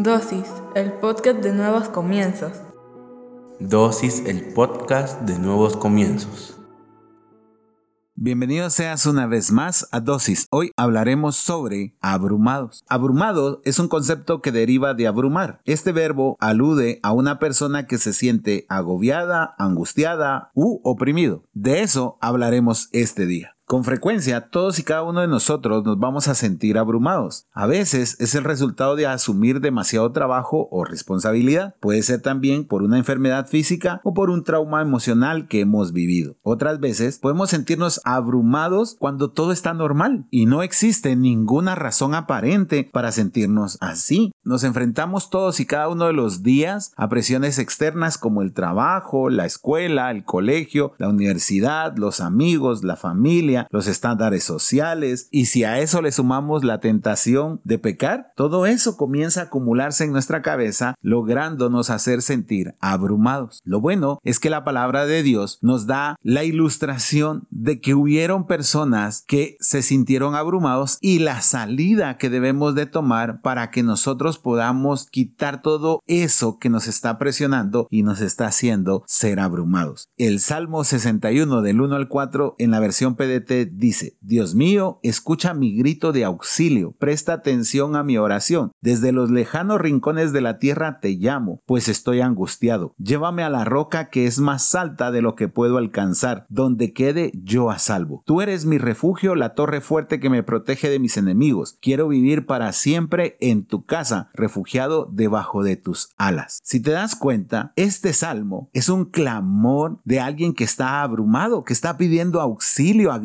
Dosis, el podcast de nuevos comienzos. Dosis, el podcast de nuevos comienzos. Bienvenidos seas una vez más a Dosis. Hoy hablaremos sobre abrumados. Abrumado es un concepto que deriva de abrumar. Este verbo alude a una persona que se siente agobiada, angustiada u oprimido. De eso hablaremos este día. Con frecuencia, todos y cada uno de nosotros nos vamos a sentir abrumados. A veces es el resultado de asumir demasiado trabajo o responsabilidad. Puede ser también por una enfermedad física o por un trauma emocional que hemos vivido. Otras veces podemos sentirnos abrumados cuando todo está normal y no existe ninguna razón aparente para sentirnos así. Nos enfrentamos todos y cada uno de los días a presiones externas como el trabajo, la escuela, el colegio, la universidad, los amigos, la familia, los estándares sociales, y si a eso le sumamos la tentación de pecar, todo eso comienza a acumularse en nuestra cabeza, lográndonos hacer sentir abrumados. Lo bueno es que la palabra de Dios nos da la ilustración de que hubieron personas que se sintieron abrumados y la salida que debemos de tomar para que nosotros podamos quitar todo eso que nos está presionando y nos está haciendo ser abrumados. El Salmo 61 del 1 al 4 en la versión PDT dice, Dios mío, escucha mi grito de auxilio, presta atención a mi oración. Desde los lejanos rincones de la tierra te llamo, pues estoy angustiado. Llévame a la roca que es más alta de lo que puedo alcanzar, donde quede yo a salvo. Tú eres mi refugio, la torre fuerte que me protege de mis enemigos. Quiero vivir para siempre en tu casa, refugiado debajo de tus alas. Si te das cuenta, este salmo es un clamor de alguien que está abrumado, que está pidiendo auxilio a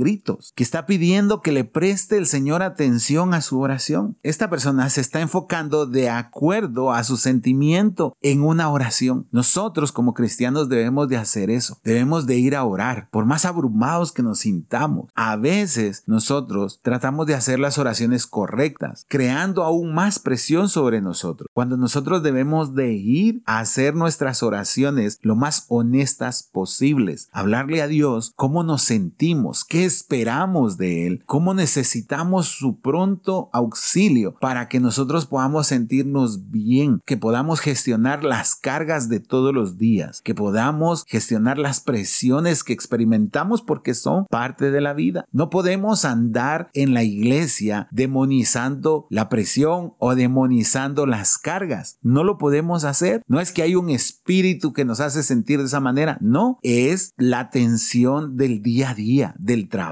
que está pidiendo que le preste el Señor atención a su oración. Esta persona se está enfocando de acuerdo a su sentimiento en una oración. Nosotros como cristianos debemos de hacer eso. Debemos de ir a orar, por más abrumados que nos sintamos. A veces nosotros tratamos de hacer las oraciones correctas, creando aún más presión sobre nosotros. Cuando nosotros debemos de ir a hacer nuestras oraciones lo más honestas posibles, hablarle a Dios cómo nos sentimos, qué es esperamos de Él, cómo necesitamos su pronto auxilio para que nosotros podamos sentirnos bien, que podamos gestionar las cargas de todos los días, que podamos gestionar las presiones que experimentamos porque son parte de la vida. No podemos andar en la iglesia demonizando la presión o demonizando las cargas. No lo podemos hacer. No es que hay un espíritu que nos hace sentir de esa manera. No, es la tensión del día a día, del trabajo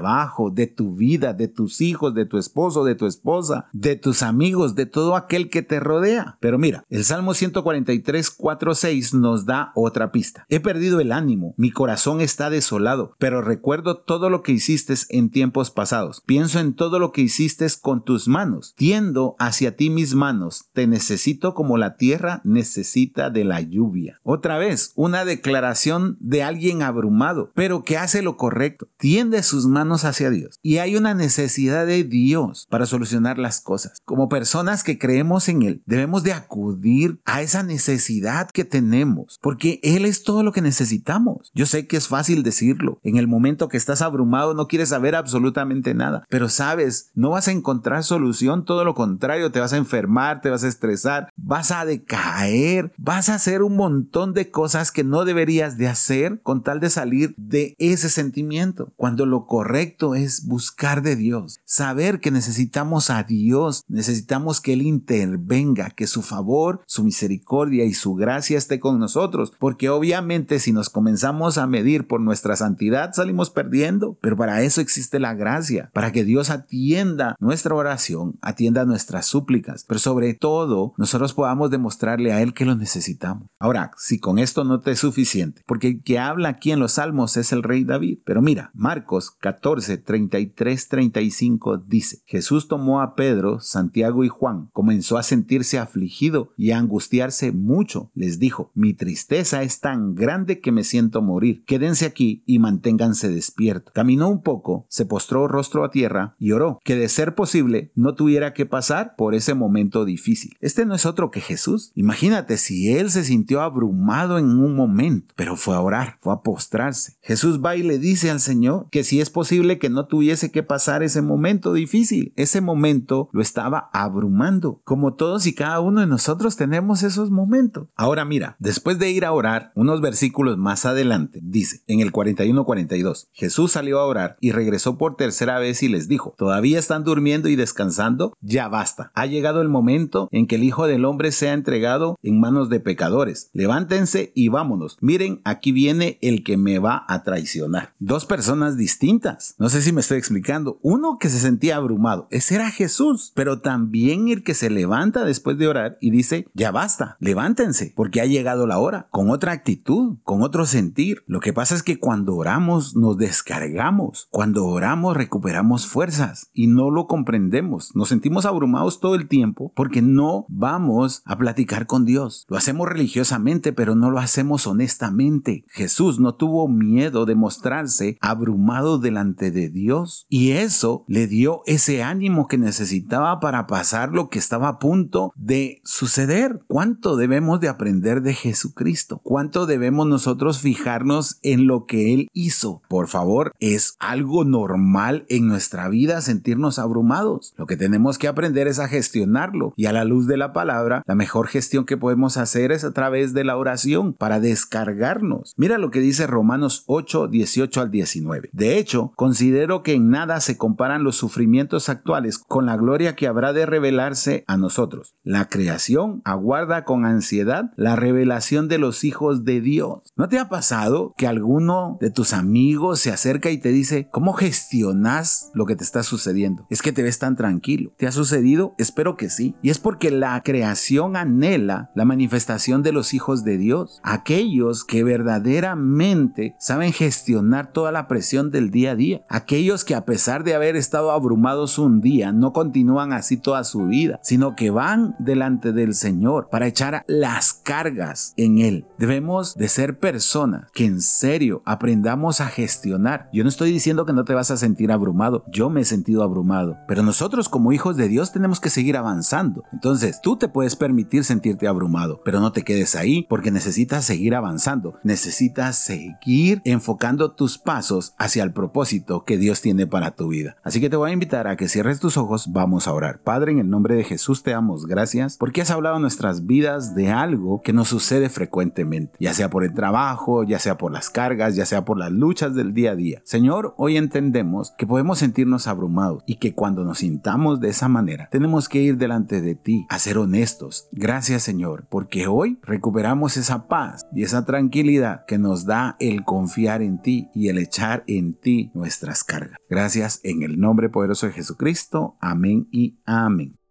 de tu vida, de tus hijos, de tu esposo, de tu esposa, de tus amigos, de todo aquel que te rodea. Pero mira, el Salmo 143, 4, 6 nos da otra pista. He perdido el ánimo, mi corazón está desolado, pero recuerdo todo lo que hiciste en tiempos pasados. Pienso en todo lo que hiciste con tus manos. Tiendo hacia ti mis manos. Te necesito como la tierra necesita de la lluvia. Otra vez, una declaración de alguien abrumado, pero que hace lo correcto. Tiende sus manos hacia Dios. Y hay una necesidad de Dios para solucionar las cosas. Como personas que creemos en Él, debemos de acudir a esa necesidad que tenemos, porque Él es todo lo que necesitamos. Yo sé que es fácil decirlo. En el momento que estás abrumado no quieres saber absolutamente nada, pero sabes, no vas a encontrar solución, todo lo contrario, te vas a enfermar, te vas a estresar, vas a decaer, vas a hacer un montón de cosas que no deberías de hacer con tal de salir de ese sentimiento. Cuando lo correcto es buscar de Dios, saber que necesitamos a Dios, necesitamos que Él intervenga, que su favor, su misericordia y su gracia esté con nosotros, porque obviamente si nos comenzamos a medir por nuestra santidad salimos perdiendo, pero para eso existe la gracia, para que Dios atienda nuestra oración, atienda nuestras súplicas, pero sobre todo nosotros podamos demostrarle a Él que lo necesitamos. Ahora, si con esto no te es suficiente, porque el que habla aquí en los salmos es el rey David, pero mira, Marcos 14, 33, 35 dice, Jesús tomó a Pedro, Santiago y Juan, comenzó a sentirse afligido y a angustiarse mucho. Les dijo, mi tristeza es tan grande que me siento morir. Quédense aquí y manténganse despiertos. Caminó un poco, se postró rostro a tierra y oró, que de ser posible no tuviera que pasar por ese momento difícil. Este no es otro que Jesús. Imagínate si él se sintió abrumado en un momento, pero fue a orar, fue a postrarse. Jesús va y le dice al Señor que si es posible que no tuviese que pasar ese momento difícil. Ese momento lo estaba abrumando, como todos y cada uno de nosotros tenemos esos momentos. Ahora mira, después de ir a orar, unos versículos más adelante, dice, en el 41-42, Jesús salió a orar y regresó por tercera vez y les dijo, ¿todavía están durmiendo y descansando? Ya basta. Ha llegado el momento en que el Hijo del Hombre sea entregado en manos de pecadores. Levántense y vámonos. Miren, aquí viene el que me va a traicionar. Dos personas distintas. No sé si me estoy explicando. Uno que se sentía abrumado. Ese era Jesús. Pero también el que se levanta después de orar y dice, ya basta, levántense, porque ha llegado la hora. Con otra actitud, con otro sentir. Lo que pasa es que cuando oramos nos descargamos. Cuando oramos recuperamos fuerzas y no lo comprendemos. Nos sentimos abrumados todo el tiempo porque no vamos a platicar con Dios. Lo hacemos religiosamente, pero no lo hacemos honestamente. Jesús no tuvo miedo de mostrarse abrumado delante de Dios y eso le dio ese ánimo que necesitaba para pasar lo que estaba a punto de suceder. ¿Cuánto debemos de aprender de Jesucristo? ¿Cuánto debemos nosotros fijarnos en lo que Él hizo? Por favor, es algo normal en nuestra vida sentirnos abrumados. Lo que tenemos que aprender es a gestionarlo y a la luz de la palabra, la mejor gestión que podemos hacer es a través de la oración para descargarnos. Mira lo que dice Romanos 8, 18 al 19. De hecho, considero que en nada se comparan los sufrimientos actuales con la gloria que habrá de revelarse a nosotros. La creación aguarda con ansiedad la revelación de los hijos de Dios. ¿No te ha pasado que alguno de tus amigos se acerca y te dice, ¿cómo gestionas lo que te está sucediendo? Es que te ves tan tranquilo. ¿Te ha sucedido? Espero que sí. Y es porque la creación anhela la manifestación de los hijos de Dios. Aquellos que verdaderamente saben gestionar toda la presión del día a día. Aquellos que a pesar de haber estado abrumados un día, no continúan así toda su vida, sino que van delante del Señor para echar las cargas en Él. Debemos de ser personas que en serio aprendamos a gestionar. Yo no estoy diciendo que no te vas a sentir abrumado. Yo me he sentido abrumado. Pero nosotros como hijos de Dios tenemos que seguir avanzando. Entonces, tú te puedes permitir sentirte abrumado, pero no te quedes ahí porque necesitas seguir avanzando. Necesitas seguir enfocando tus pasos hacia el propósito que Dios tiene para tu vida. Así que te voy a invitar a que cierres tus ojos. Vamos a orar. Padre, en el nombre de Jesús te damos gracias porque has hablado en nuestras vidas de algo que nos sucede frecuentemente, ya sea por el trabajo, ya sea por las cargas, ya sea por las luchas del día a día. Señor, hoy entendemos que podemos sentirnos abrumados y que cuando nos sintamos de esa manera, tenemos que ir delante de ti a ser honestos. Gracias, Señor, porque hoy recuperamos esa paz y esa tranquilidad que nos da el confiar en ti y el echar en ti nuestras cargas. Gracias en el nombre poderoso de Jesucristo. Amén y amén.